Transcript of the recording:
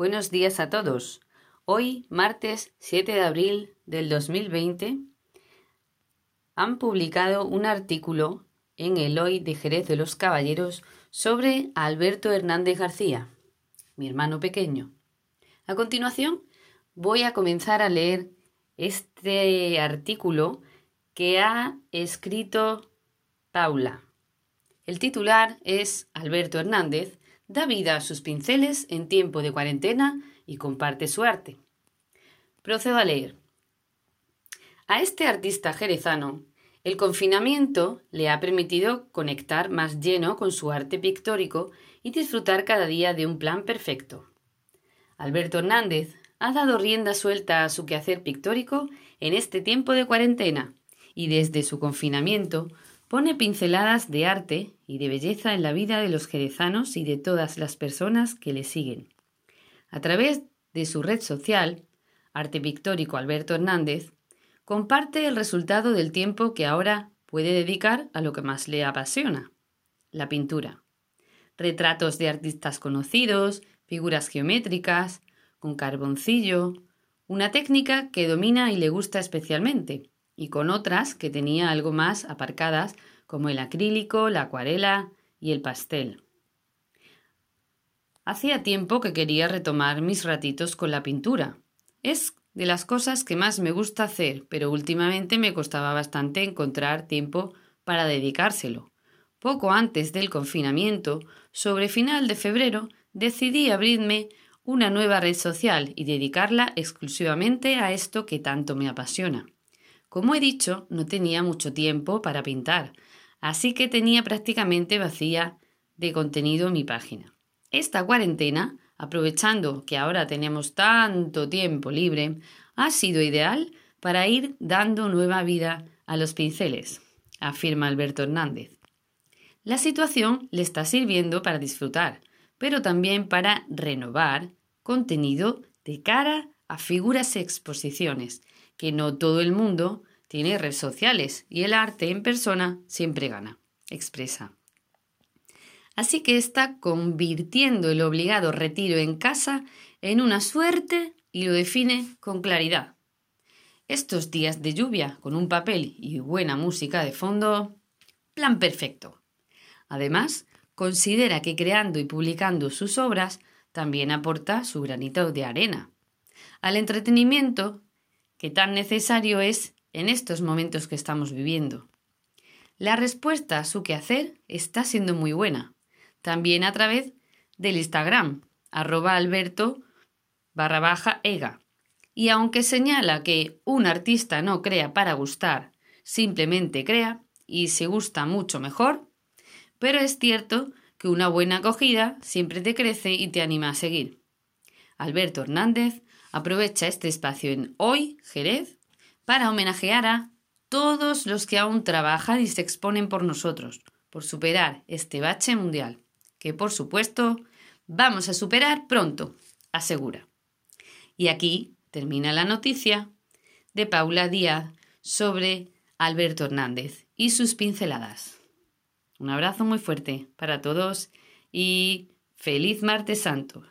Buenos días a todos. Hoy, martes 7 de abril del 2020, han publicado un artículo en el Hoy de Jerez de los Caballeros sobre Alberto Hernández García, mi hermano pequeño. A continuación, voy a comenzar a leer este artículo que ha escrito Paula. El titular es Alberto Hernández da vida a sus pinceles en tiempo de cuarentena y comparte su arte. Procedo a leer. A este artista jerezano, el confinamiento le ha permitido conectar más lleno con su arte pictórico y disfrutar cada día de un plan perfecto. Alberto Hernández ha dado rienda suelta a su quehacer pictórico en este tiempo de cuarentena y desde su confinamiento pone pinceladas de arte y de belleza en la vida de los jerezanos y de todas las personas que le siguen. A través de su red social, Arte Pictórico Alberto Hernández, comparte el resultado del tiempo que ahora puede dedicar a lo que más le apasiona, la pintura. Retratos de artistas conocidos, figuras geométricas, con carboncillo, una técnica que domina y le gusta especialmente, y con otras que tenía algo más aparcadas como el acrílico, la acuarela y el pastel. Hacía tiempo que quería retomar mis ratitos con la pintura. Es de las cosas que más me gusta hacer, pero últimamente me costaba bastante encontrar tiempo para dedicárselo. Poco antes del confinamiento, sobre final de febrero, decidí abrirme una nueva red social y dedicarla exclusivamente a esto que tanto me apasiona. Como he dicho, no tenía mucho tiempo para pintar, así que tenía prácticamente vacía de contenido mi página. Esta cuarentena, aprovechando que ahora tenemos tanto tiempo libre, ha sido ideal para ir dando nueva vida a los pinceles, afirma Alberto Hernández. La situación le está sirviendo para disfrutar, pero también para renovar contenido de cara a figuras y exposiciones que no todo el mundo tiene redes sociales y el arte en persona siempre gana, expresa. Así que está convirtiendo el obligado retiro en casa en una suerte y lo define con claridad. Estos días de lluvia, con un papel y buena música de fondo, plan perfecto. Además, considera que creando y publicando sus obras también aporta su granito de arena al entretenimiento que tan necesario es en estos momentos que estamos viviendo. La respuesta a su quehacer está siendo muy buena, también a través del Instagram, arroba alberto barra baja ega. Y aunque señala que un artista no crea para gustar, simplemente crea y se gusta mucho mejor, pero es cierto que una buena acogida siempre te crece y te anima a seguir. Alberto Hernández Aprovecha este espacio en Hoy, Jerez, para homenajear a todos los que aún trabajan y se exponen por nosotros, por superar este bache mundial, que por supuesto vamos a superar pronto, asegura. Y aquí termina la noticia de Paula Díaz sobre Alberto Hernández y sus pinceladas. Un abrazo muy fuerte para todos y feliz martes santo.